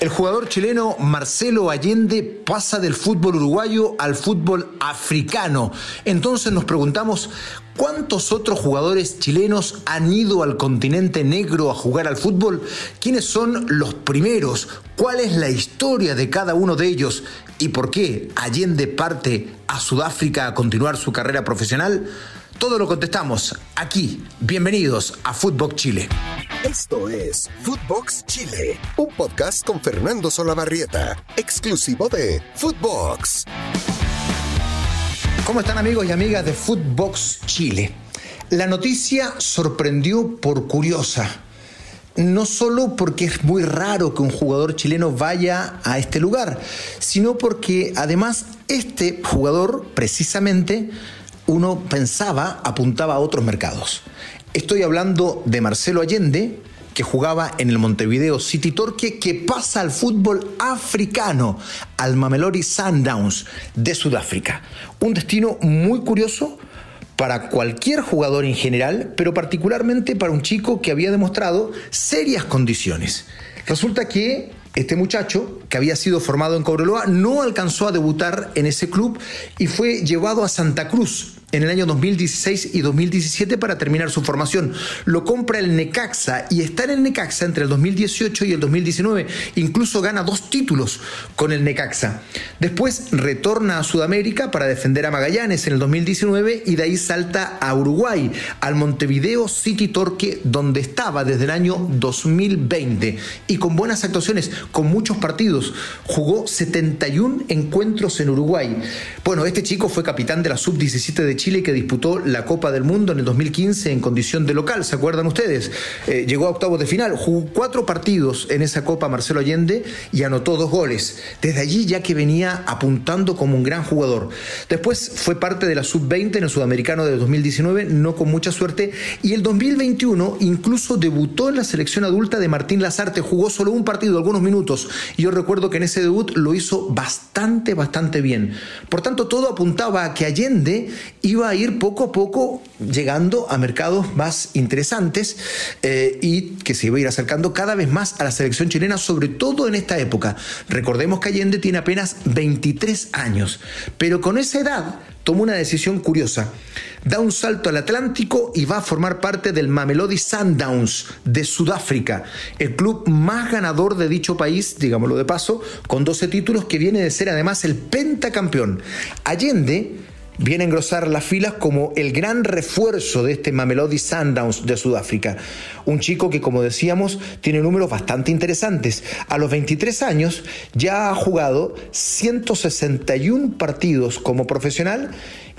El jugador chileno Marcelo Allende pasa del fútbol uruguayo al fútbol africano. Entonces nos preguntamos, ¿cuántos otros jugadores chilenos han ido al continente negro a jugar al fútbol? ¿Quiénes son los primeros? ¿Cuál es la historia de cada uno de ellos? ¿Y por qué Allende parte a Sudáfrica a continuar su carrera profesional? Todo lo contestamos aquí. Bienvenidos a Footbox Chile. Esto es Footbox Chile, un podcast con Fernando Solabarrieta, exclusivo de Footbox. ¿Cómo están amigos y amigas de Footbox Chile? La noticia sorprendió por curiosa. No solo porque es muy raro que un jugador chileno vaya a este lugar, sino porque además este jugador precisamente uno pensaba, apuntaba a otros mercados. Estoy hablando de Marcelo Allende, que jugaba en el Montevideo City Torque, que pasa al fútbol africano, al Mamelodi Sundowns de Sudáfrica. Un destino muy curioso para cualquier jugador en general, pero particularmente para un chico que había demostrado serias condiciones. Resulta que este muchacho, que había sido formado en Cobreloa, no alcanzó a debutar en ese club y fue llevado a Santa Cruz, en el año 2016 y 2017 para terminar su formación. Lo compra el Necaxa y está en el Necaxa entre el 2018 y el 2019. Incluso gana dos títulos con el Necaxa. Después retorna a Sudamérica para defender a Magallanes en el 2019 y de ahí salta a Uruguay, al Montevideo City Torque, donde estaba desde el año 2020. Y con buenas actuaciones, con muchos partidos. Jugó 71 encuentros en Uruguay. Bueno, este chico fue capitán de la sub-17 de Chile que disputó la Copa del Mundo en el 2015 en condición de local, ¿se acuerdan ustedes? Eh, llegó a octavos de final, jugó cuatro partidos en esa Copa Marcelo Allende y anotó dos goles. Desde allí ya que venía apuntando como un gran jugador. Después fue parte de la sub-20 en el Sudamericano de 2019, no con mucha suerte, y el 2021 incluso debutó en la selección adulta de Martín Lazarte, jugó solo un partido, algunos minutos, y yo recuerdo que en ese debut lo hizo bastante, bastante bien. Por tanto, todo apuntaba a que Allende iba a ir poco a poco llegando a mercados más interesantes eh, y que se iba a ir acercando cada vez más a la selección chilena, sobre todo en esta época. Recordemos que Allende tiene apenas 23 años, pero con esa edad tomó una decisión curiosa. Da un salto al Atlántico y va a formar parte del Mamelodi Sundowns de Sudáfrica, el club más ganador de dicho país, digámoslo de paso, con 12 títulos que viene de ser además el pentacampeón. Allende viene a engrosar las filas como el gran refuerzo de este Mamelodi Sundowns de Sudáfrica. Un chico que, como decíamos, tiene números bastante interesantes. A los 23 años ya ha jugado 161 partidos como profesional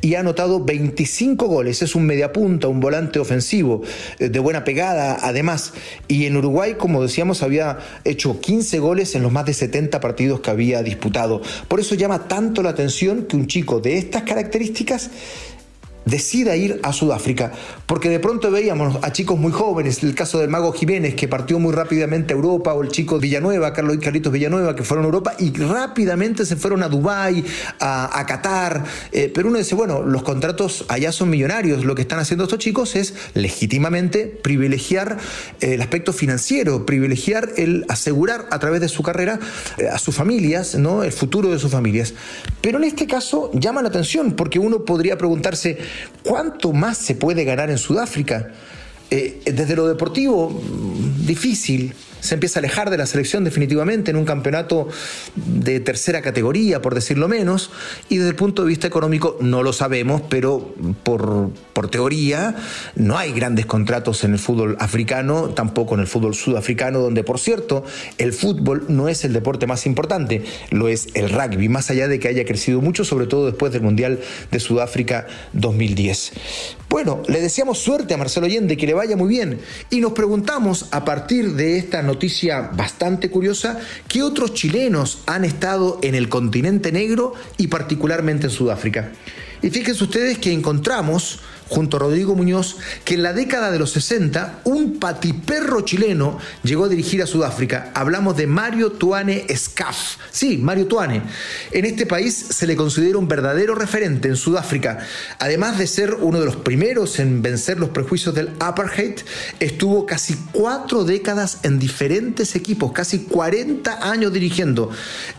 y ha anotado 25 goles. Es un mediapunta, un volante ofensivo eh, de buena pegada, además. Y en Uruguay, como decíamos, había hecho 15 goles en los más de 70 partidos que había disputado. Por eso llama tanto la atención que un chico de estas características decida ir a Sudáfrica, porque de pronto veíamos a chicos muy jóvenes, el caso del mago Jiménez, que partió muy rápidamente a Europa, o el chico Villanueva, Carlos y Carlitos Villanueva, que fueron a Europa y rápidamente se fueron a Dubái, a, Qatar, eh, pero uno dice, bueno, los contratos allá son millonarios, lo que están haciendo estos chicos es legítimamente privilegiar eh, el aspecto financiero, privilegiar el asegurar a través de su carrera eh, a sus familias, ¿no? el futuro de sus familias. Pero en este caso llama la atención, porque uno podría preguntarse, ¿Cuánto más se puede ganar en Sudáfrica? Eh, desde lo deportivo, mm, difícil se empieza a alejar de la selección definitivamente en un campeonato de tercera categoría, por decirlo menos, y desde el punto de vista económico no lo sabemos, pero por, por teoría no hay grandes contratos en el fútbol africano, tampoco en el fútbol sudafricano, donde por cierto el fútbol no es el deporte más importante, lo es el rugby, más allá de que haya crecido mucho, sobre todo después del Mundial de Sudáfrica 2010. Bueno, le deseamos suerte a Marcelo Allende, que le vaya muy bien, y nos preguntamos a partir de esta noticia bastante curiosa, ¿qué otros chilenos han estado en el continente negro y particularmente en Sudáfrica? Y fíjense ustedes que encontramos junto a Rodrigo Muñoz, que en la década de los 60 un patiperro chileno llegó a dirigir a Sudáfrica. Hablamos de Mario Tuane Scaf. Sí, Mario Tuane. En este país se le considera un verdadero referente en Sudáfrica. Además de ser uno de los primeros en vencer los prejuicios del apartheid, estuvo casi cuatro décadas en diferentes equipos, casi 40 años dirigiendo.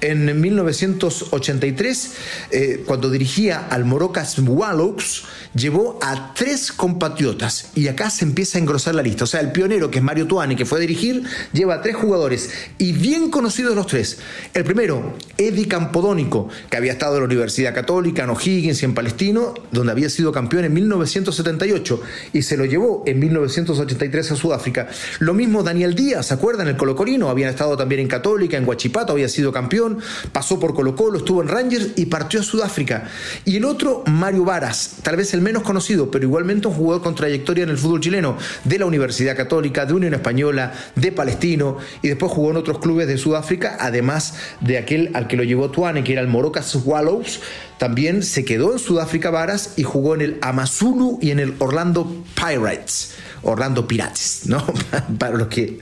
En 1983, eh, cuando dirigía al Morocas Wallows, llevó a tres compatriotas y acá se empieza a engrosar la lista. O sea, el pionero, que es Mario Tuani, que fue a dirigir, lleva a tres jugadores y bien conocidos los tres. El primero, Eddie Campodónico, que había estado en la Universidad Católica, en O'Higgins y en Palestino, donde había sido campeón en 1978 y se lo llevó en 1983 a Sudáfrica. Lo mismo Daniel Díaz, ¿se acuerdan? El colocorino, había estado también en Católica, en Huachipato, había sido campeón, pasó por Colo Colo, estuvo en Rangers y partió a Sudáfrica. Y el otro, Mario Varas, tal vez el menos conocido, pero igualmente un jugador con trayectoria en el fútbol chileno, de la Universidad Católica, de Unión Española, de Palestino, y después jugó en otros clubes de Sudáfrica, además de aquel al que lo llevó Tuane, que era el Morocas Swallows, también se quedó en Sudáfrica Varas y jugó en el Amazulu y en el Orlando Pirates. Orlando Pirates, ¿no? para los que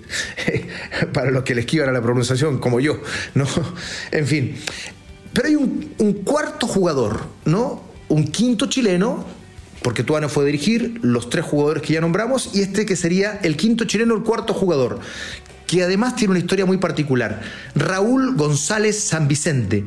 para los que les esquivan a la pronunciación, como yo, ¿no? En fin. Pero hay un cuarto jugador, ¿no? Un quinto chileno porque Tuano fue a dirigir los tres jugadores que ya nombramos y este que sería el quinto chileno, el cuarto jugador, que además tiene una historia muy particular. Raúl González San Vicente,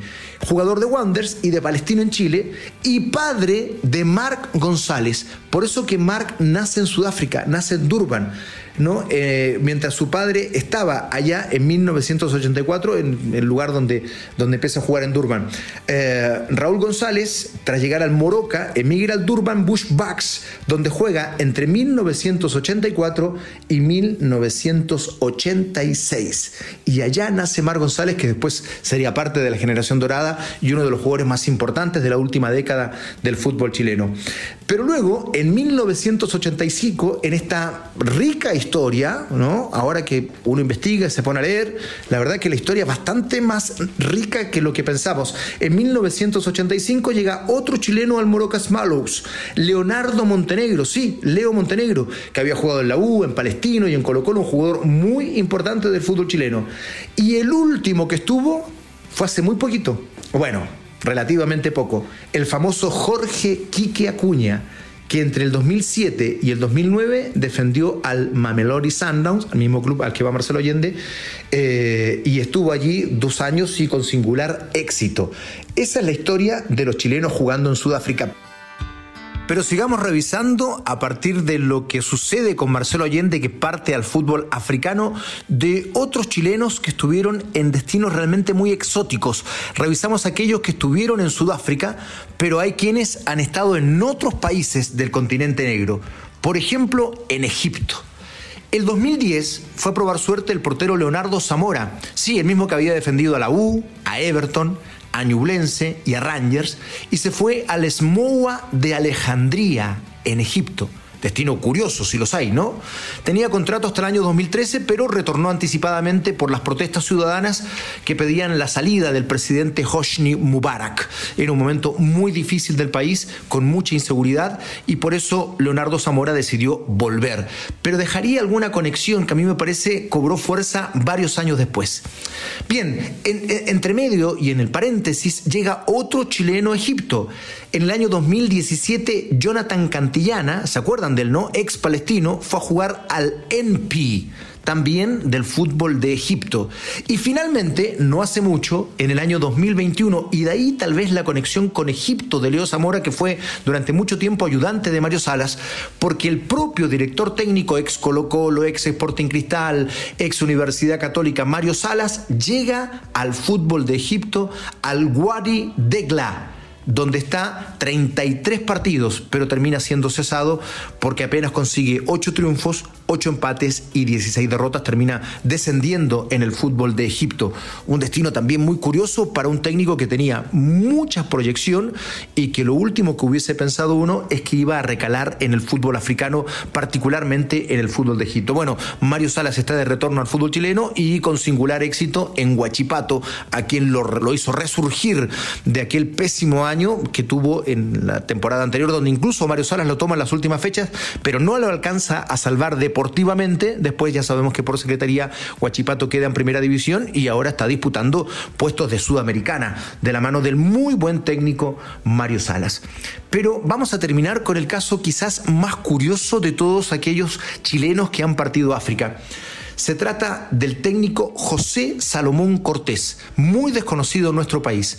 jugador de Wanderers y de Palestino en Chile, y padre de Marc González. Por eso que Marc nace en Sudáfrica, nace en Durban. ¿No? Eh, mientras su padre estaba allá en 1984, en el lugar donde, donde empieza a jugar en Durban. Eh, Raúl González, tras llegar al Moroca, emigra al Durban Bushbacks, donde juega entre 1984 y 1986. Y allá nace Mar González, que después sería parte de la generación dorada y uno de los jugadores más importantes de la última década del fútbol chileno. Pero luego, en 1985, en esta rica historia, ¿no? Ahora que uno investiga y se pone a leer, la verdad que la historia es bastante más rica que lo que pensamos. En 1985 llega otro chileno al Morocas Mallows, Leonardo Montenegro, sí, Leo Montenegro, que había jugado en la U, en Palestino y en Colo Colo, un jugador muy importante del fútbol chileno. Y el último que estuvo fue hace muy poquito. Bueno, relativamente poco. El famoso Jorge Quique Acuña que entre el 2007 y el 2009 defendió al Mamelodi Sundowns, al mismo club al que va Marcelo Allende, eh, y estuvo allí dos años y con singular éxito. Esa es la historia de los chilenos jugando en Sudáfrica. Pero sigamos revisando a partir de lo que sucede con Marcelo Allende, que parte al fútbol africano, de otros chilenos que estuvieron en destinos realmente muy exóticos. Revisamos aquellos que estuvieron en Sudáfrica, pero hay quienes han estado en otros países del continente negro. Por ejemplo, en Egipto. El 2010 fue a probar suerte el portero Leonardo Zamora, sí, el mismo que había defendido a la U, a Everton, a Ñublense y a Rangers y se fue al Smoua de Alejandría, en Egipto. Destino curioso, si los hay, ¿no? Tenía contrato hasta el año 2013, pero retornó anticipadamente por las protestas ciudadanas que pedían la salida del presidente Hosni Mubarak. Era un momento muy difícil del país, con mucha inseguridad, y por eso Leonardo Zamora decidió volver. Pero dejaría alguna conexión que a mí me parece cobró fuerza varios años después. Bien, entre medio y en el paréntesis llega otro chileno a Egipto. En el año 2017, Jonathan Cantillana, ¿se acuerdan del no? Ex palestino, fue a jugar al NP, también del fútbol de Egipto. Y finalmente, no hace mucho, en el año 2021, y de ahí tal vez la conexión con Egipto de Leo Zamora, que fue durante mucho tiempo ayudante de Mario Salas, porque el propio director técnico, ex Colo Colo, ex Sporting Cristal, ex Universidad Católica, Mario Salas, llega al fútbol de Egipto, al Wadi Degla donde está 33 partidos, pero termina siendo cesado porque apenas consigue 8 triunfos, 8 empates y 16 derrotas, termina descendiendo en el fútbol de Egipto. Un destino también muy curioso para un técnico que tenía mucha proyección y que lo último que hubiese pensado uno es que iba a recalar en el fútbol africano, particularmente en el fútbol de Egipto. Bueno, Mario Salas está de retorno al fútbol chileno y con singular éxito en Huachipato, a quien lo, lo hizo resurgir de aquel pésimo año que tuvo en la temporada anterior, donde incluso Mario Salas lo toma en las últimas fechas, pero no lo alcanza a salvar Después ya sabemos que por secretaría Huachipato queda en primera división y ahora está disputando puestos de Sudamericana, de la mano del muy buen técnico Mario Salas. Pero vamos a terminar con el caso quizás más curioso de todos aquellos chilenos que han partido a África. Se trata del técnico José Salomón Cortés, muy desconocido en nuestro país,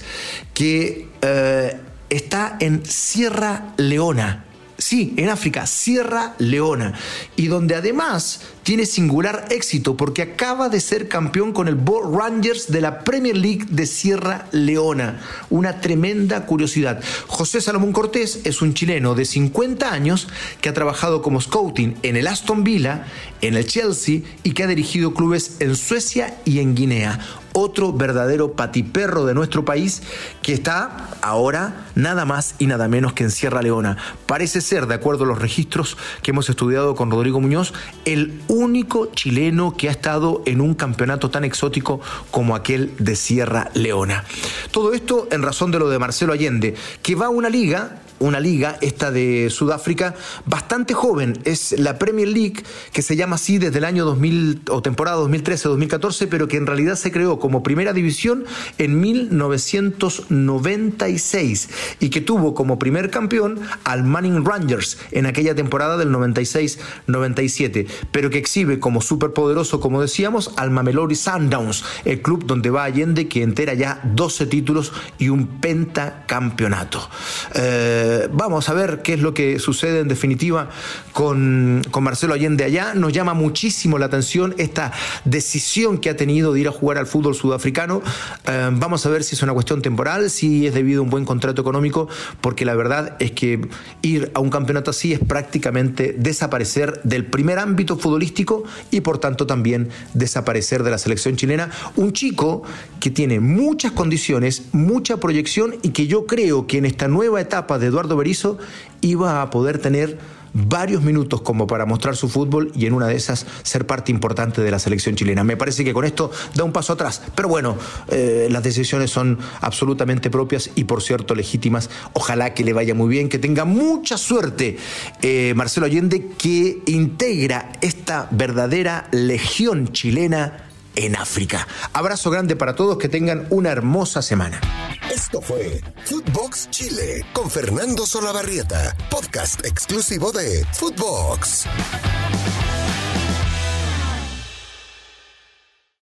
que eh, está en Sierra Leona, sí, en África, Sierra Leona, y donde además tiene singular éxito porque acaba de ser campeón con el Bull Rangers de la Premier League de Sierra Leona. Una tremenda curiosidad. José Salomón Cortés es un chileno de 50 años que ha trabajado como scouting en el Aston Villa, en el Chelsea y que ha dirigido clubes en Suecia y en Guinea otro verdadero patiperro de nuestro país que está ahora nada más y nada menos que en Sierra Leona. Parece ser, de acuerdo a los registros que hemos estudiado con Rodrigo Muñoz, el único chileno que ha estado en un campeonato tan exótico como aquel de Sierra Leona. Todo esto en razón de lo de Marcelo Allende, que va a una liga una liga, esta de Sudáfrica, bastante joven. Es la Premier League, que se llama así desde el año 2000 o temporada 2013-2014, pero que en realidad se creó como primera división en 1996 y que tuvo como primer campeón al Manning Rangers en aquella temporada del 96-97, pero que exhibe como superpoderoso, como decíamos, al Mamelodi Sundowns, el club donde va Allende, que entera ya 12 títulos y un pentacampeonato. Eh, eh, vamos a ver qué es lo que sucede en definitiva con, Marcelo Allende allá. Nos llama muchísimo la atención esta decisión que ha tenido de ir a jugar al fútbol sudafricano. Eh, vamos a ver si es una cuestión temporal, si es debido a un buen contrato económico, porque la verdad es que ir a un campeonato así es prácticamente desaparecer del primer ámbito futbolístico y por tanto también desaparecer de la selección chilena. Un chico que tiene muchas condiciones, mucha proyección y que yo creo que en esta nueva etapa de Eduardo Eduardo Berizzo iba a poder tener varios minutos como para mostrar su fútbol y en una de esas ser parte importante de la selección chilena. Me parece que con esto da un paso atrás, pero bueno, eh, las decisiones son absolutamente propias y por cierto legítimas. Ojalá que le vaya muy bien, que tenga mucha suerte eh, Marcelo Allende, que integra esta verdadera legión chilena en África. Abrazo grande para todos, que tengan una hermosa semana. Esto fue Footbox Chile con Fernando Solabarrieta, podcast exclusivo de Footbox.